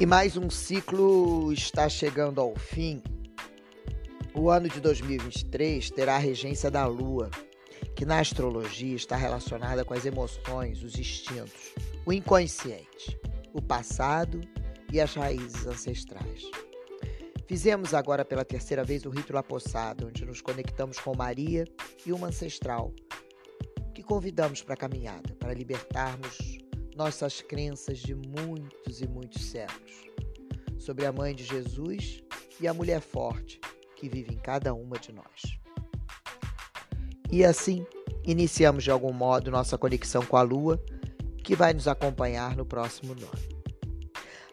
E mais um ciclo está chegando ao fim. O ano de 2023 terá a regência da Lua, que na astrologia está relacionada com as emoções, os instintos, o inconsciente, o passado e as raízes ancestrais. Fizemos agora pela terceira vez o rito Lapossado, onde nos conectamos com Maria e uma ancestral, que convidamos para a caminhada, para libertarmos nossas crenças de muitos e muitos séculos sobre a mãe de Jesus e a mulher forte que vive em cada uma de nós. E assim, iniciamos de algum modo nossa conexão com a Lua, que vai nos acompanhar no próximo ano.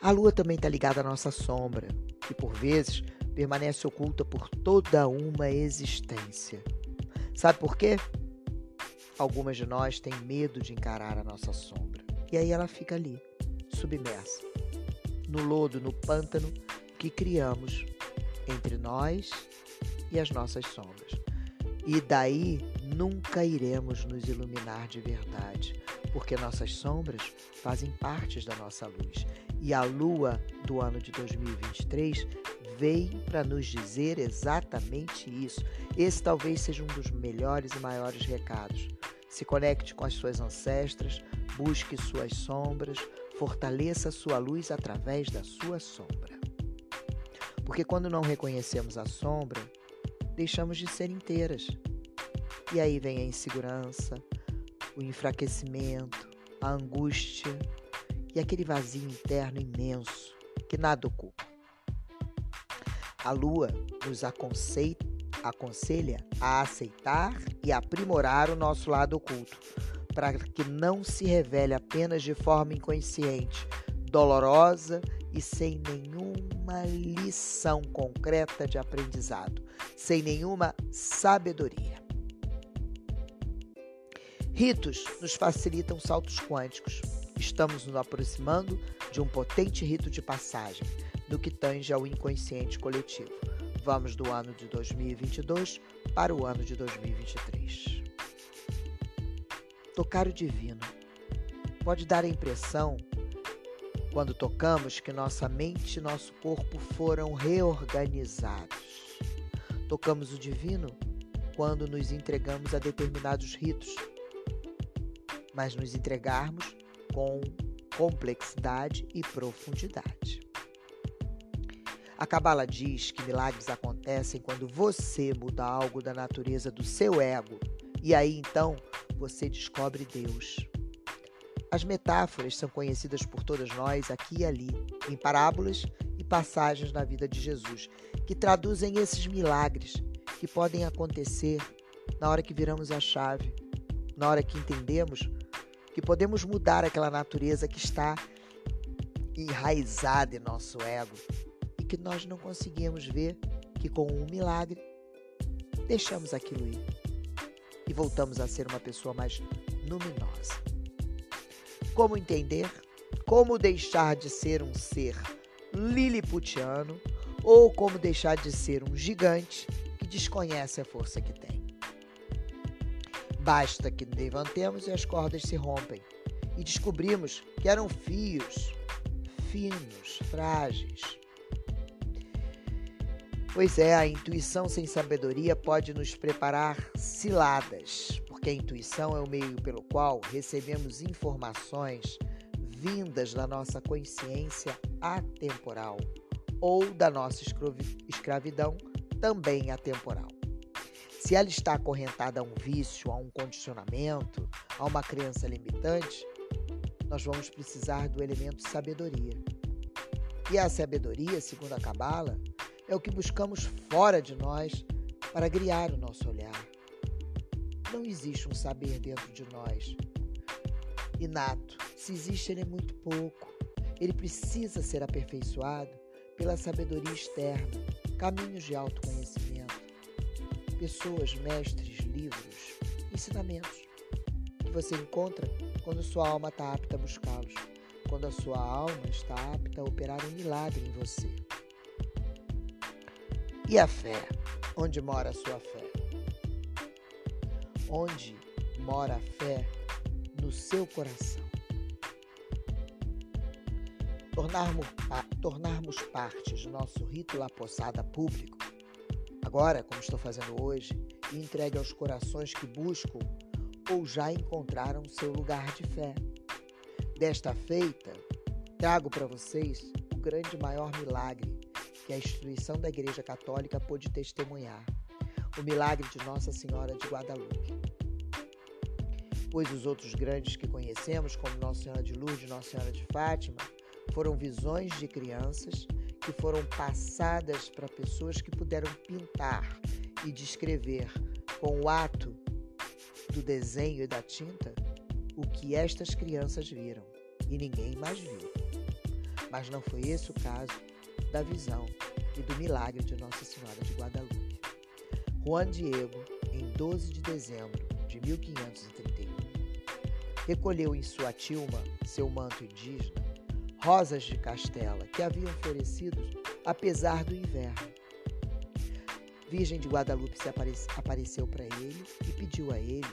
A Lua também está ligada à nossa sombra, que por vezes permanece oculta por toda uma existência. Sabe por quê? Algumas de nós têm medo de encarar a nossa sombra. E aí ela fica ali, submersa, no lodo, no pântano que criamos entre nós e as nossas sombras. E daí nunca iremos nos iluminar de verdade, porque nossas sombras fazem parte da nossa luz. E a lua do ano de 2023 veio para nos dizer exatamente isso. Esse talvez seja um dos melhores e maiores recados. Se conecte com as suas ancestras, Busque suas sombras, fortaleça sua luz através da sua sombra. Porque quando não reconhecemos a sombra, deixamos de ser inteiras. E aí vem a insegurança, o enfraquecimento, a angústia e aquele vazio interno imenso que nada ocupa. A lua nos aconselha a aceitar e aprimorar o nosso lado oculto para que não se revele apenas de forma inconsciente, dolorosa e sem nenhuma lição concreta de aprendizado, sem nenhuma sabedoria. Ritos nos facilitam saltos quânticos. Estamos nos aproximando de um potente rito de passagem no que tange ao inconsciente coletivo. Vamos do ano de 2022 para o ano de 2023 tocar o divino. Pode dar a impressão, quando tocamos, que nossa mente e nosso corpo foram reorganizados. Tocamos o divino quando nos entregamos a determinados ritos, mas nos entregarmos com complexidade e profundidade. A Cabala diz que milagres acontecem quando você muda algo da natureza do seu ego, e aí então você descobre Deus. As metáforas são conhecidas por todas nós aqui e ali, em parábolas e passagens na vida de Jesus, que traduzem esses milagres que podem acontecer na hora que viramos a chave, na hora que entendemos que podemos mudar aquela natureza que está enraizada em nosso ego que nós não conseguimos ver que com um milagre deixamos aquilo ir e voltamos a ser uma pessoa mais luminosa. Como entender? Como deixar de ser um ser liliputiano ou como deixar de ser um gigante que desconhece a força que tem. Basta que levantemos e as cordas se rompem e descobrimos que eram fios finos, frágeis, Pois é, a intuição sem sabedoria pode nos preparar ciladas, porque a intuição é o meio pelo qual recebemos informações vindas da nossa consciência atemporal ou da nossa escravidão também atemporal. Se ela está acorrentada a um vício, a um condicionamento, a uma crença limitante, nós vamos precisar do elemento sabedoria. E a sabedoria, segundo a Cabala, é o que buscamos fora de nós para criar o nosso olhar. Não existe um saber dentro de nós. Inato, se existe, ele é muito pouco. Ele precisa ser aperfeiçoado pela sabedoria externa, caminhos de autoconhecimento, pessoas, mestres, livros, ensinamentos que você encontra quando sua alma está apta a buscá-los, quando a sua alma está apta a operar um milagre em você. E a fé? Onde mora a sua fé? Onde mora a fé no seu coração? tornarmos, tornarmos parte do nosso rito La Poçada público, agora, como estou fazendo hoje, e entregue aos corações que buscam ou já encontraram seu lugar de fé. Desta feita, trago para vocês o grande maior milagre que a instituição da Igreja Católica pôde testemunhar, o milagre de Nossa Senhora de Guadalupe. Pois os outros grandes que conhecemos, como Nossa Senhora de Lourdes e Nossa Senhora de Fátima, foram visões de crianças que foram passadas para pessoas que puderam pintar e descrever com o ato do desenho e da tinta o que estas crianças viram e ninguém mais viu. Mas não foi esse o caso da visão e do milagre de Nossa Senhora de Guadalupe. Juan Diego, em 12 de dezembro de 1531, recolheu em sua tilma seu manto indígena rosas de castela que haviam florescido apesar do inverno. Virgem de Guadalupe se apareceu para ele e pediu a ele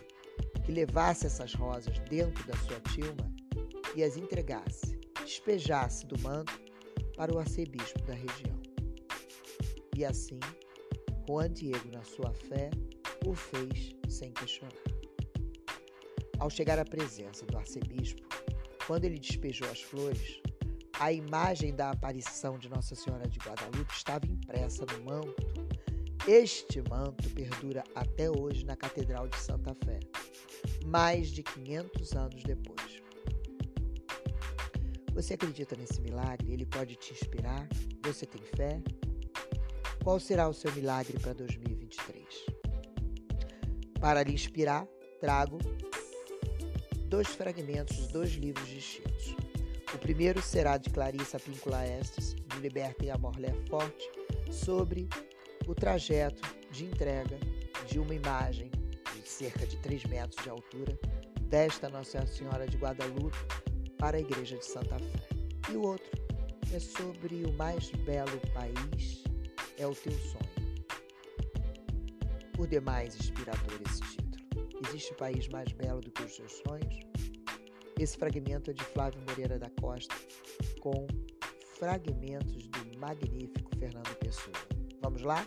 que levasse essas rosas dentro da sua tilma e as entregasse, despejasse do manto para o arcebispo da região. E assim, Juan Diego, na sua fé, o fez sem questionar. Ao chegar à presença do arcebispo, quando ele despejou as flores, a imagem da aparição de Nossa Senhora de Guadalupe estava impressa no manto. Este manto perdura até hoje na Catedral de Santa Fé, mais de 500 anos depois. Você acredita nesse milagre? Ele pode te inspirar? Você tem fé? Qual será o seu milagre para 2023? Para lhe inspirar, trago dois fragmentos de dois livros distintos. O primeiro será de Clarissa Píncula Estes, de Liberta e Amor Lé Forte, sobre o trajeto de entrega de uma imagem de cerca de 3 metros de altura desta Nossa Senhora de Guadalupe para a Igreja de Santa Fé. E o outro é sobre o mais belo país é o teu sonho. Por demais inspirador esse título. Existe país mais belo do que os seus sonhos? Esse fragmento é de Flávio Moreira da Costa, com fragmentos do magnífico Fernando Pessoa. Vamos lá?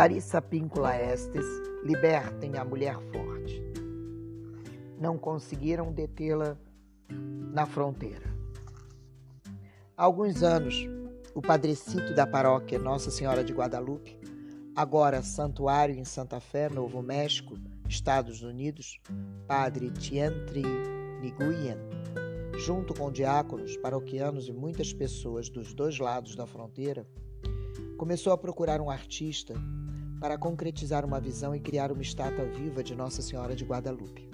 Clarissa Píncula Estes, libertem a mulher forte. Não conseguiram detê-la na fronteira. Há alguns anos, o padrecito da paróquia Nossa Senhora de Guadalupe, agora santuário em Santa Fé, Novo México, Estados Unidos, padre Tientri Nguyen, junto com diáconos, paroquianos e muitas pessoas dos dois lados da fronteira, começou a procurar um artista para concretizar uma visão e criar uma estátua viva de Nossa Senhora de Guadalupe.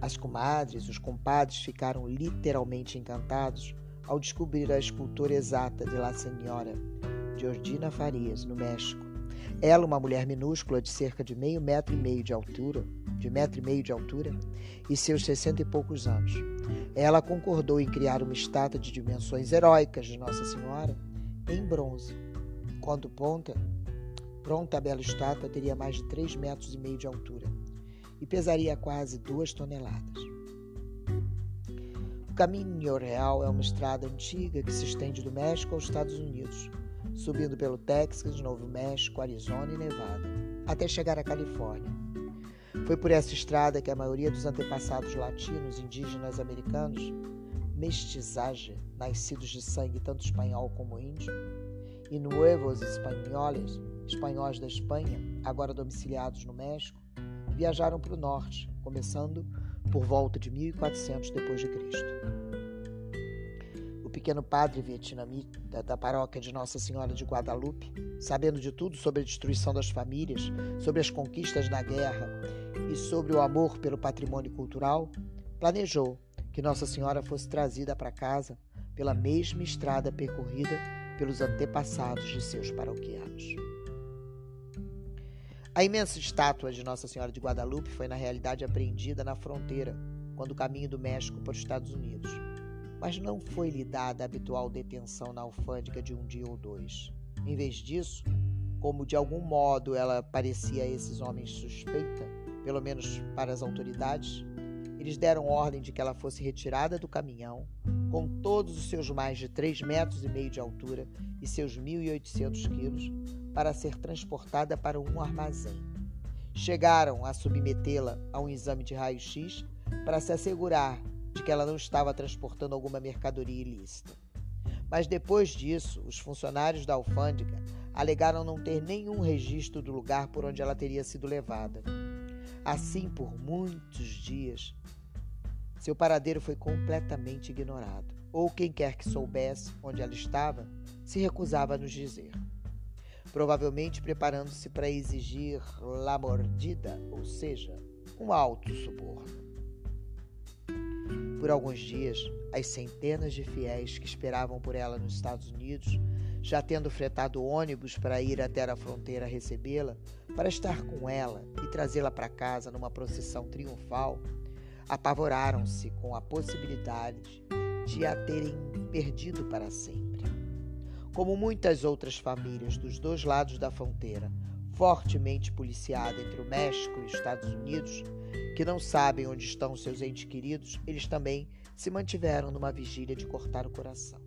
As comadres, os compadres ficaram literalmente encantados ao descobrir a escultura exata de La Senhora, Georgina Farias, no México. Ela, uma mulher minúscula de cerca de meio metro e meio de altura, de metro e meio de altura, e seus sessenta e poucos anos. Ela concordou em criar uma estátua de dimensões heróicas de Nossa Senhora em bronze. Quando pronta, pronta a bela estátua teria mais de 3 metros e meio de altura e pesaria quase duas toneladas. O caminho real é uma estrada antiga que se estende do México aos Estados Unidos, subindo pelo Texas, Novo México, Arizona e Nevada, até chegar à Califórnia. Foi por essa estrada que a maioria dos antepassados latinos indígenas americanos, mestiçagem, nascidos de sangue tanto espanhol como índio, e nuevos espanhóis, espanhóis da Espanha, agora domiciliados no México, viajaram para o norte, começando por volta de 1400 depois de Cristo. O pequeno padre vietnamita da paróquia de Nossa Senhora de Guadalupe, sabendo de tudo sobre a destruição das famílias, sobre as conquistas na guerra e sobre o amor pelo patrimônio cultural, planejou que Nossa Senhora fosse trazida para casa pela mesma estrada percorrida pelos antepassados de seus paroquianos. A imensa estátua de Nossa Senhora de Guadalupe foi, na realidade, apreendida na fronteira, quando o caminho do México para os Estados Unidos. mas não foi-lhe dada a habitual detenção na alfândega de um dia ou dois. Em vez disso, como de algum modo ela parecia a esses homens suspeita, pelo menos para as autoridades, eles deram ordem de que ela fosse retirada do caminhão, com todos os seus mais de 3 metros e meio de altura e seus 1.800 quilos, para ser transportada para um armazém. Chegaram a submetê-la a um exame de raio-x para se assegurar de que ela não estava transportando alguma mercadoria ilícita. Mas depois disso, os funcionários da alfândega alegaram não ter nenhum registro do lugar por onde ela teria sido levada. Assim, por muitos dias, seu paradeiro foi completamente ignorado, ou quem quer que soubesse onde ela estava se recusava a nos dizer. Provavelmente preparando-se para exigir la mordida, ou seja, um alto suborno. Por alguns dias, as centenas de fiéis que esperavam por ela nos Estados Unidos, já tendo fretado ônibus para ir até a fronteira recebê-la, para estar com ela e trazê-la para casa numa procissão triunfal, apavoraram-se com a possibilidade de a terem perdido para sempre. Como muitas outras famílias dos dois lados da fronteira, fortemente policiada entre o México e os Estados Unidos, que não sabem onde estão seus entes queridos, eles também se mantiveram numa vigília de cortar o coração.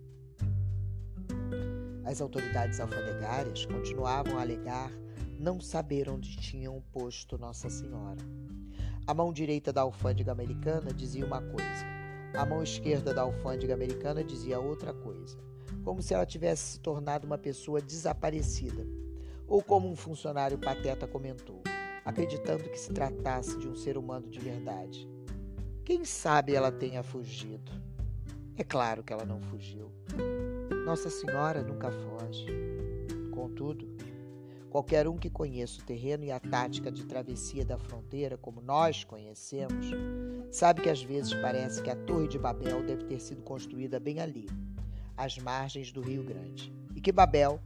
As autoridades alfandegárias continuavam a alegar não saber onde tinham posto Nossa Senhora. A mão direita da alfândega americana dizia uma coisa, a mão esquerda da alfândega americana dizia outra coisa, como se ela tivesse se tornado uma pessoa desaparecida, ou como um funcionário pateta comentou acreditando que se tratasse de um ser humano de verdade. Quem sabe ela tenha fugido? É claro que ela não fugiu. Nossa Senhora nunca foge. Contudo, qualquer um que conheça o terreno e a tática de travessia da fronteira como nós conhecemos, sabe que às vezes parece que a Torre de Babel deve ter sido construída bem ali, às margens do Rio Grande, e que Babel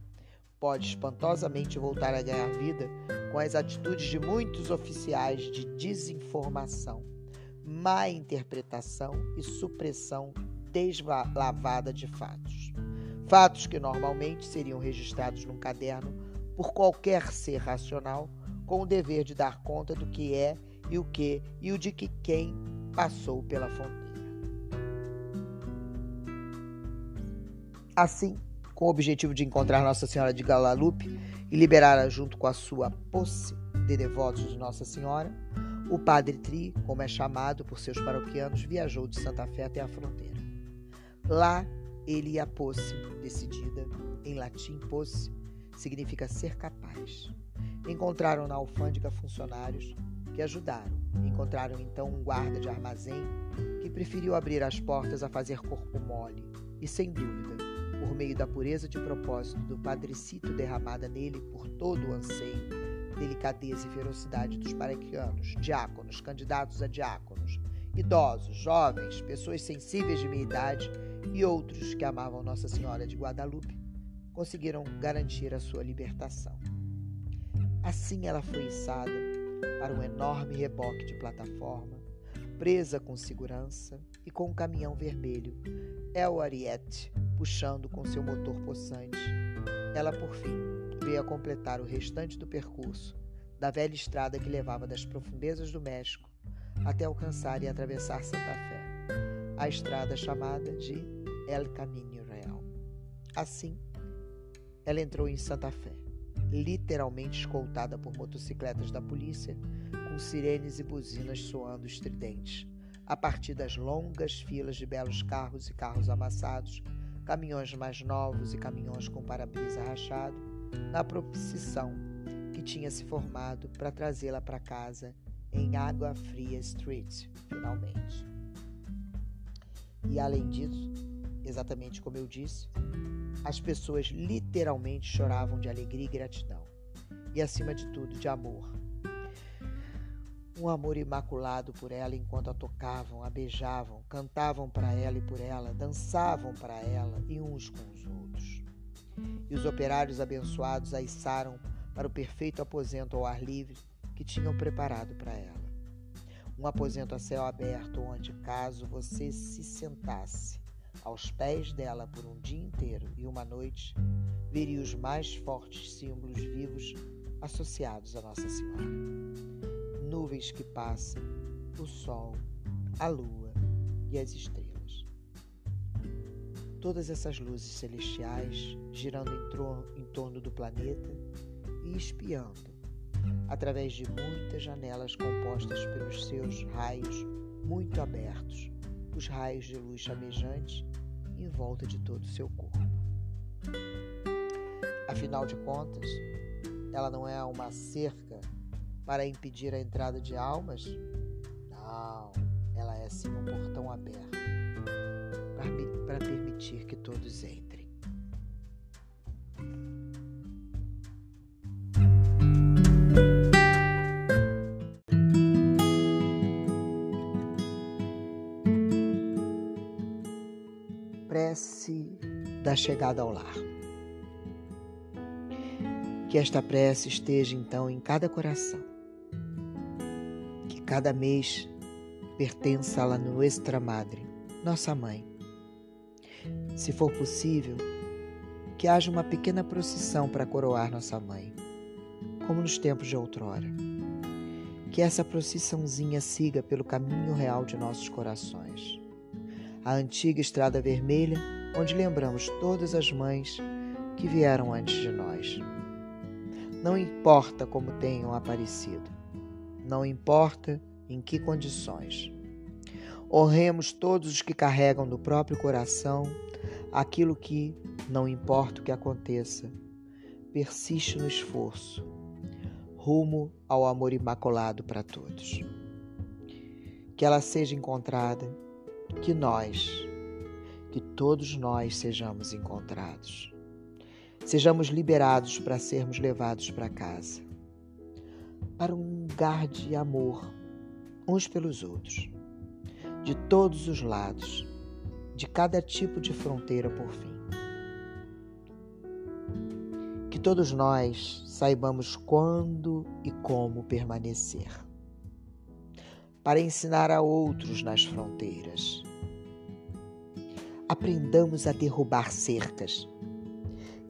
pode espantosamente voltar a ganhar vida com as atitudes de muitos oficiais de desinformação, má interpretação e supressão deslavada de fatos. Fatos que normalmente seriam registrados num caderno por qualquer ser racional, com o dever de dar conta do que é e o que e o de que quem passou pela fronteira. Assim, com o objetivo de encontrar Nossa Senhora de Guadalupe e liberá-la junto com a sua posse de devotos de Nossa Senhora, o padre Tri, como é chamado por seus paroquianos, viajou de Santa Fé até a fronteira. Lá ele e a posse, decidida, em latim posse, significa ser capaz. Encontraram na alfândega funcionários que ajudaram. Encontraram então um guarda de armazém que preferiu abrir as portas a fazer corpo mole e, sem dúvida, por meio da pureza de propósito do padrecito derramada nele por todo o anseio, delicadeza e ferocidade dos paroquianos, diáconos, candidatos a diáconos, idosos, jovens, pessoas sensíveis de meia idade e outros que amavam Nossa Senhora de Guadalupe, conseguiram garantir a sua libertação. Assim ela foi içada para um enorme reboque de plataforma, presa com segurança e com um caminhão vermelho, El Ariete, puxando com seu motor possante. Ela, por fim, veio a completar o restante do percurso da velha estrada que levava das profundezas do México até alcançar e atravessar Santa Fé, a estrada chamada de El Camino Real. Assim, ela entrou em Santa Fé, literalmente escoltada por motocicletas da polícia, com sirenes e buzinas soando estridentes, a partir das longas filas de belos carros e carros amassados caminhões mais novos e caminhões com para-brisa rachado, na procissão que tinha se formado para trazê-la para casa em Água Fria Street, finalmente. E além disso, exatamente como eu disse, as pessoas literalmente choravam de alegria e gratidão, e acima de tudo, de amor um amor imaculado por ela enquanto a tocavam, a beijavam, cantavam para ela e por ela, dançavam para ela e uns com os outros. E os operários abençoados a içaram para o perfeito aposento ao ar livre que tinham preparado para ela. Um aposento a céu aberto onde, caso você se sentasse, aos pés dela por um dia inteiro e uma noite, veria os mais fortes símbolos vivos associados a Nossa Senhora. Nuvens que passam, o sol, a lua e as estrelas. Todas essas luzes celestiais girando em, em torno do planeta e espiando, através de muitas janelas compostas pelos seus raios muito abertos, os raios de luz chamejante em volta de todo o seu corpo. Afinal de contas, ela não é uma cerca para impedir a entrada de almas? Não, ela é sim um portão aberto para permitir que todos entrem. Prece da chegada ao lar. Que esta prece esteja então em cada coração. Que cada mês pertença la Nuestra Madre, nossa mãe. Se for possível, que haja uma pequena procissão para coroar nossa mãe, como nos tempos de outrora. Que essa procissãozinha siga pelo caminho real de nossos corações. A antiga estrada vermelha, onde lembramos todas as mães que vieram antes de nós. Não importa como tenham aparecido, não importa em que condições. Honremos todos os que carregam no próprio coração aquilo que, não importa o que aconteça, persiste no esforço, rumo ao amor imaculado para todos. Que ela seja encontrada, que nós, que todos nós sejamos encontrados sejamos liberados para sermos levados para casa, para um lugar de amor uns pelos outros, de todos os lados, de cada tipo de fronteira por fim. Que todos nós saibamos quando e como permanecer, para ensinar a outros nas fronteiras. Aprendamos a derrubar cercas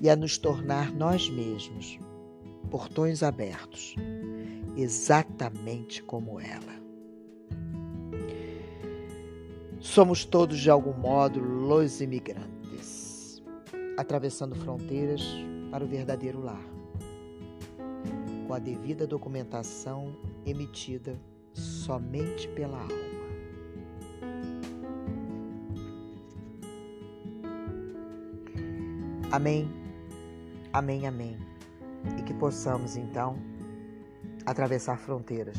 e a nos tornar nós mesmos portões abertos, exatamente como ela. Somos todos, de algum modo, los imigrantes, atravessando fronteiras para o verdadeiro lar, com a devida documentação emitida somente pela alma. Amém. Amém, amém. E que possamos então atravessar fronteiras,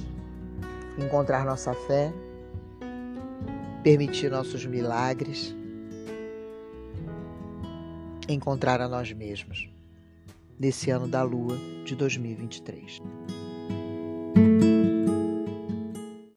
encontrar nossa fé, permitir nossos milagres, encontrar a nós mesmos nesse ano da lua de 2023.